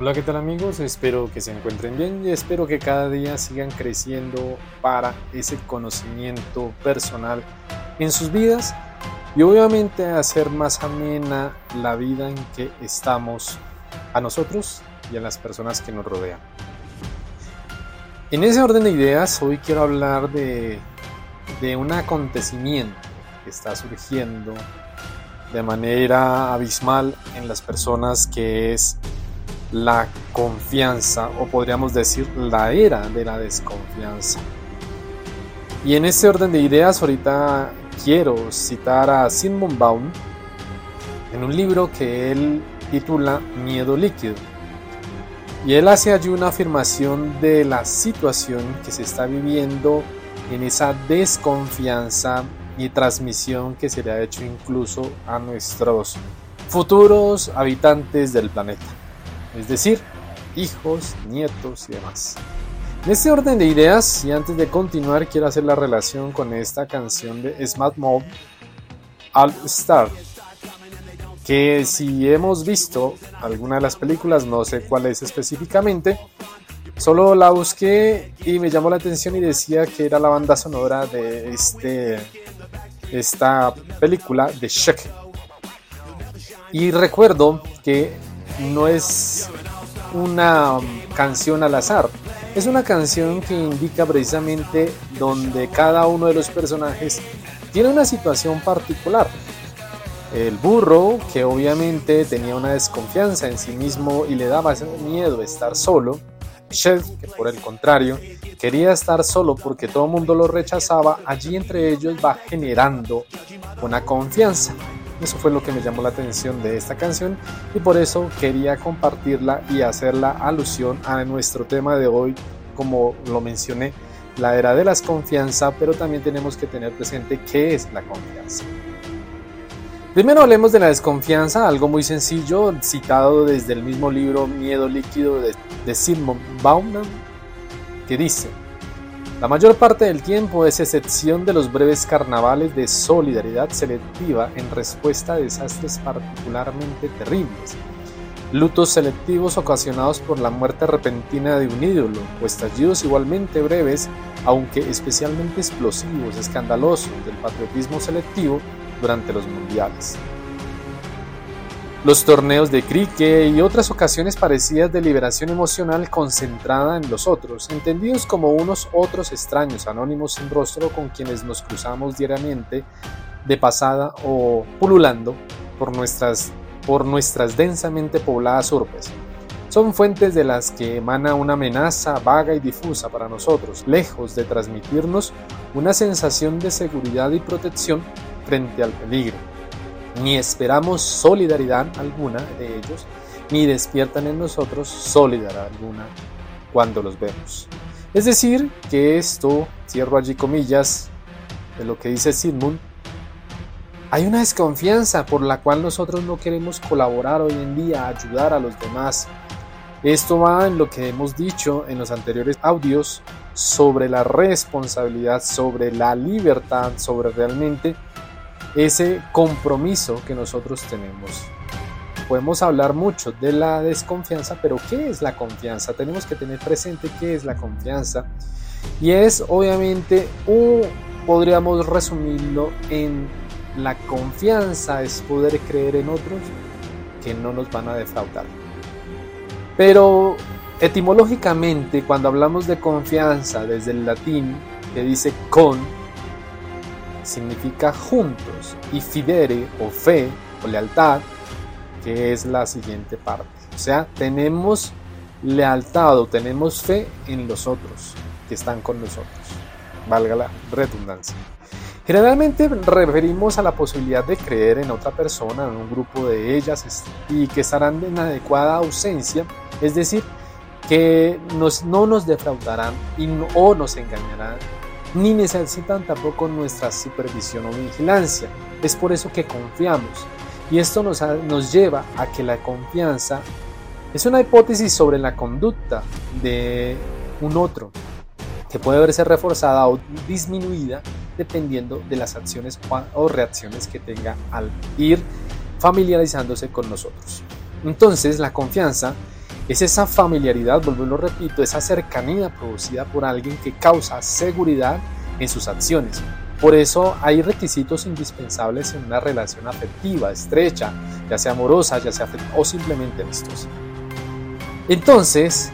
Hola, ¿qué tal amigos? Espero que se encuentren bien y espero que cada día sigan creciendo para ese conocimiento personal en sus vidas y obviamente hacer más amena la vida en que estamos a nosotros y a las personas que nos rodean. En ese orden de ideas, hoy quiero hablar de, de un acontecimiento que está surgiendo de manera abismal en las personas que es la confianza o podríamos decir la era de la desconfianza. Y en ese orden de ideas ahorita quiero citar a Simon Baum en un libro que él titula Miedo líquido. Y él hace allí una afirmación de la situación que se está viviendo en esa desconfianza y transmisión que se le ha hecho incluso a nuestros futuros habitantes del planeta es decir, hijos, nietos y demás. En este orden de ideas, y antes de continuar, quiero hacer la relación con esta canción de Smart Mob, All Star, que si hemos visto alguna de las películas, no sé cuál es específicamente, solo la busqué y me llamó la atención y decía que era la banda sonora de este, esta película de Shrek. Y recuerdo que no es una canción al azar. Es una canción que indica precisamente donde cada uno de los personajes tiene una situación particular. El burro, que obviamente tenía una desconfianza en sí mismo y le daba miedo estar solo. Chef, que por el contrario, quería estar solo porque todo el mundo lo rechazaba. Allí entre ellos va generando una confianza. Eso fue lo que me llamó la atención de esta canción y por eso quería compartirla y hacerla alusión a nuestro tema de hoy, como lo mencioné, la era de la desconfianza, pero también tenemos que tener presente qué es la confianza. Primero hablemos de la desconfianza, algo muy sencillo, citado desde el mismo libro Miedo líquido de, de Sigmund Bauman, que dice, la mayor parte del tiempo es excepción de los breves carnavales de solidaridad selectiva en respuesta a desastres particularmente terribles. Lutos selectivos ocasionados por la muerte repentina de un ídolo, o estallidos igualmente breves, aunque especialmente explosivos, escandalosos, del patriotismo selectivo durante los mundiales los torneos de cricket y otras ocasiones parecidas de liberación emocional concentrada en los otros, entendidos como unos otros extraños anónimos sin rostro con quienes nos cruzamos diariamente de pasada o pululando por nuestras, por nuestras densamente pobladas urbes. Son fuentes de las que emana una amenaza vaga y difusa para nosotros, lejos de transmitirnos una sensación de seguridad y protección frente al peligro ni esperamos solidaridad alguna de ellos, ni despiertan en nosotros solidaridad alguna cuando los vemos. Es decir, que esto, cierro allí comillas, de lo que dice Sigmund, hay una desconfianza por la cual nosotros no queremos colaborar hoy en día, ayudar a los demás. Esto va en lo que hemos dicho en los anteriores audios sobre la responsabilidad, sobre la libertad, sobre realmente ese compromiso que nosotros tenemos. Podemos hablar mucho de la desconfianza, pero ¿qué es la confianza? Tenemos que tener presente qué es la confianza. Y es obviamente, o podríamos resumirlo en la confianza es poder creer en otros que no nos van a defraudar. Pero etimológicamente, cuando hablamos de confianza desde el latín, que dice con, significa juntos y fidere o fe o lealtad, que es la siguiente parte. O sea, tenemos lealtad o tenemos fe en los otros que están con nosotros. Valga la redundancia. Generalmente referimos a la posibilidad de creer en otra persona, en un grupo de ellas y que estarán en adecuada ausencia, es decir, que nos, no nos defraudarán y o nos engañarán ni necesitan tampoco nuestra supervisión o vigilancia. Es por eso que confiamos. Y esto nos, nos lleva a que la confianza es una hipótesis sobre la conducta de un otro, que puede verse reforzada o disminuida dependiendo de las acciones o reacciones que tenga al ir familiarizándose con nosotros. Entonces, la confianza Es esa familiaridad, vuelvo y lo repito, esa cercanía producida por alguien que causa seguridad en sus acciones. Por eso hay requisitos indispensables en una relación afectiva, estrecha, ya sea amorosa, ya sea o simplemente amistosa. Entonces,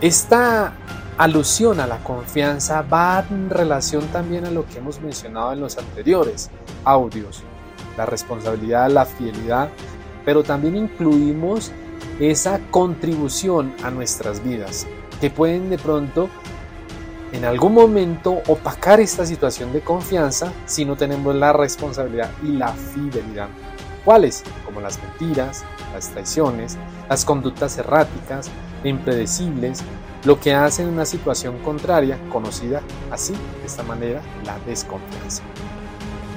esta alusión a la confianza va en relación también a lo que hemos mencionado en los anteriores audios, la responsabilidad, la fidelidad, pero también incluimos esa contribución a nuestras vidas, que pueden de pronto en algún momento opacar esta situación de confianza si no tenemos la responsabilidad y la fidelidad. ¿Cuáles? Como las mentiras, las traiciones, las conductas erráticas, impredecibles, lo que hace en una situación contraria, conocida así, de esta manera, la desconfianza.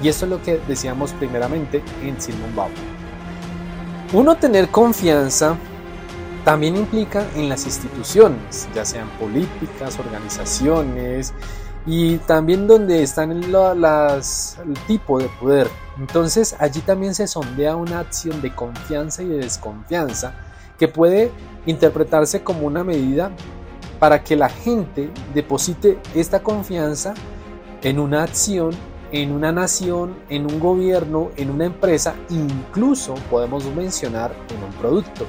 Y esto es lo que decíamos primeramente en Simon Bauer. Uno tener confianza también implica en las instituciones, ya sean políticas, organizaciones y también donde están el, el tipo de poder. Entonces allí también se sondea una acción de confianza y de desconfianza que puede interpretarse como una medida para que la gente deposite esta confianza en una acción, en una nación, en un gobierno, en una empresa, incluso podemos mencionar en un producto.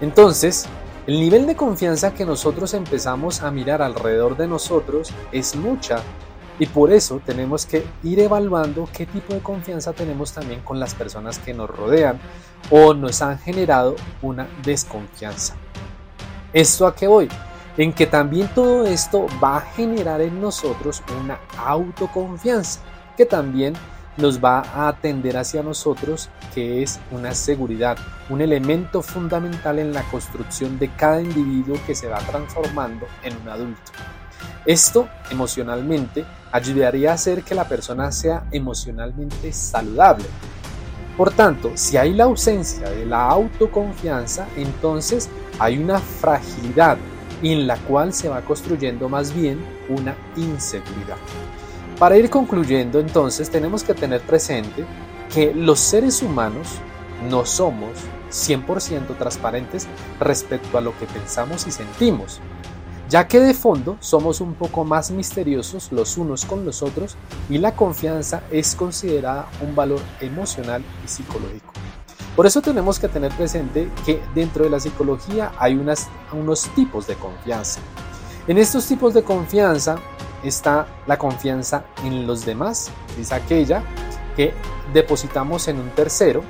Entonces, el nivel de confianza que nosotros empezamos a mirar alrededor de nosotros es mucha y por eso tenemos que ir evaluando qué tipo de confianza tenemos también con las personas que nos rodean o nos han generado una desconfianza. ¿Esto a qué voy? En que también todo esto va a generar en nosotros una autoconfianza que también nos va a atender hacia nosotros, que es una seguridad, un elemento fundamental en la construcción de cada individuo que se va transformando en un adulto. Esto emocionalmente ayudaría a hacer que la persona sea emocionalmente saludable. Por tanto, si hay la ausencia de la autoconfianza, entonces hay una fragilidad en la cual se va construyendo más bien una inseguridad. Para ir concluyendo, entonces, tenemos que tener presente que los seres humanos no somos 100% transparentes respecto a lo que pensamos y sentimos, ya que de fondo somos un poco más misteriosos los unos con los otros y la confianza es considerada un valor emocional y psicológico. Por eso tenemos que tener presente que dentro de la psicología hay unos tipos de confianza. En estos tipos de confianza está la confianza en los demás, es aquella que depositamos en un tercero,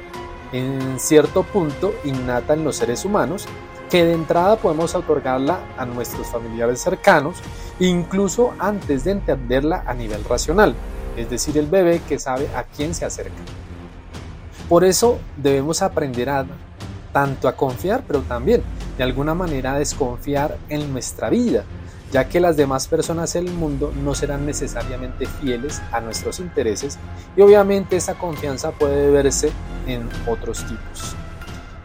en cierto punto innata en los seres humanos, que de entrada podemos otorgarla a nuestros familiares cercanos, incluso antes de entenderla a nivel racional, es decir, el bebé que sabe a quién se acerca. Por eso debemos aprender a tanto a confiar, pero también de alguna manera a desconfiar en nuestra vida, ya que las demás personas del mundo no serán necesariamente fieles a nuestros intereses y obviamente esa confianza puede verse en otros tipos.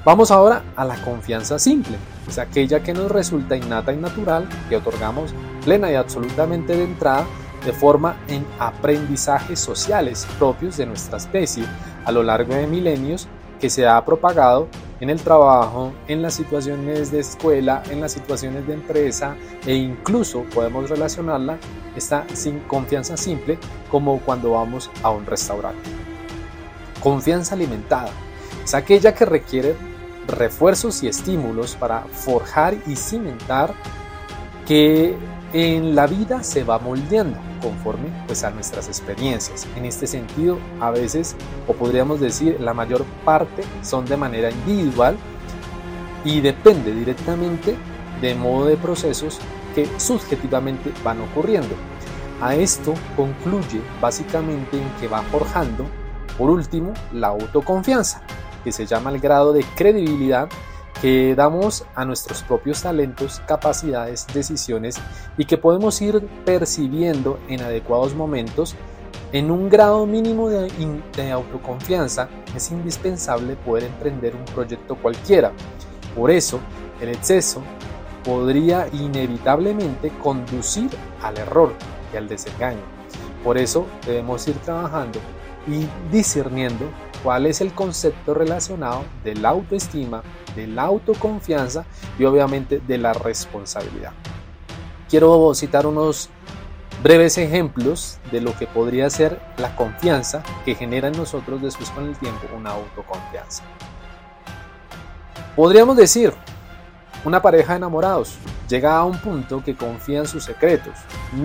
Vamos ahora a la confianza simple, es aquella que nos resulta innata y natural, que otorgamos plena y absolutamente de entrada de forma en aprendizajes sociales propios de nuestra especie a lo largo de milenios que se ha propagado en el trabajo, en las situaciones de escuela, en las situaciones de empresa e incluso podemos relacionarla esta sin confianza simple como cuando vamos a un restaurante. Confianza alimentada es aquella que requiere refuerzos y estímulos para forjar y cimentar que en la vida se va moldeando conforme pues a nuestras experiencias. En este sentido, a veces, o podríamos decir, la mayor parte son de manera individual y depende directamente de modo de procesos que subjetivamente van ocurriendo. A esto concluye básicamente en que va forjando, por último, la autoconfianza, que se llama el grado de credibilidad que damos a nuestros propios talentos, capacidades, decisiones y que podemos ir percibiendo en adecuados momentos, en un grado mínimo de, de, autoconfianza es indispensable poder emprender un proyecto cualquiera. Por eso, el exceso podría inevitablemente conducir al error y al desengaño. Por eso debemos ir trabajando y discerniendo cuál es el concepto relacionado de la autoestima, de la autoconfianza y obviamente de la responsabilidad. Quiero citar unos breves ejemplos de lo que podría ser la confianza que genera en nosotros después con el tiempo una autoconfianza. Podríamos decir, una pareja de enamorados llega a un punto que confía en sus secretos,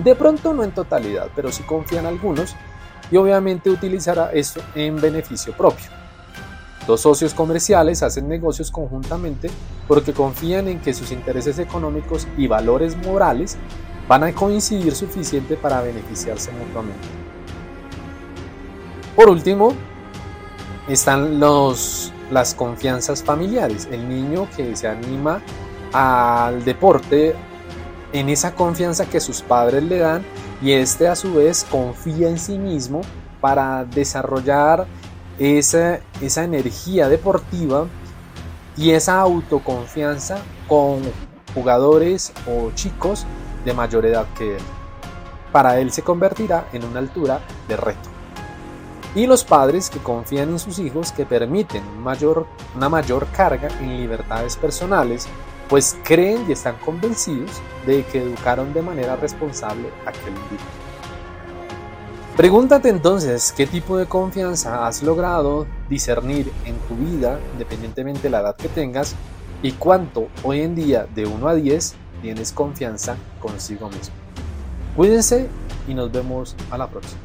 de pronto no en totalidad, pero sí confía en algunos y obviamente utilizará esto en beneficio propio. Dos socios comerciales hacen negocios conjuntamente porque confían en que sus intereses económicos y valores morales van a coincidir suficiente para beneficiarse mutuamente. Por último, están los, las confianzas familiares. El niño que se anima al deporte en esa confianza que sus padres le dan y este a su vez confía en sí mismo para desarrollar esa, esa energía deportiva y esa autoconfianza con jugadores o chicos de mayor edad que él. Para él se convertirá en una altura de reto. Y los padres que confían en sus hijos que permiten mayor, una mayor carga en libertades personales, pues creen y están convencidos de que educaron de manera responsable a aquel individuo. Pregúntate entonces qué tipo de confianza has logrado discernir en tu vida, independientemente de la edad que tengas, y cuánto hoy en día de 1 a 10 tienes confianza consigo mismo. Cuídense y nos vemos a la próxima.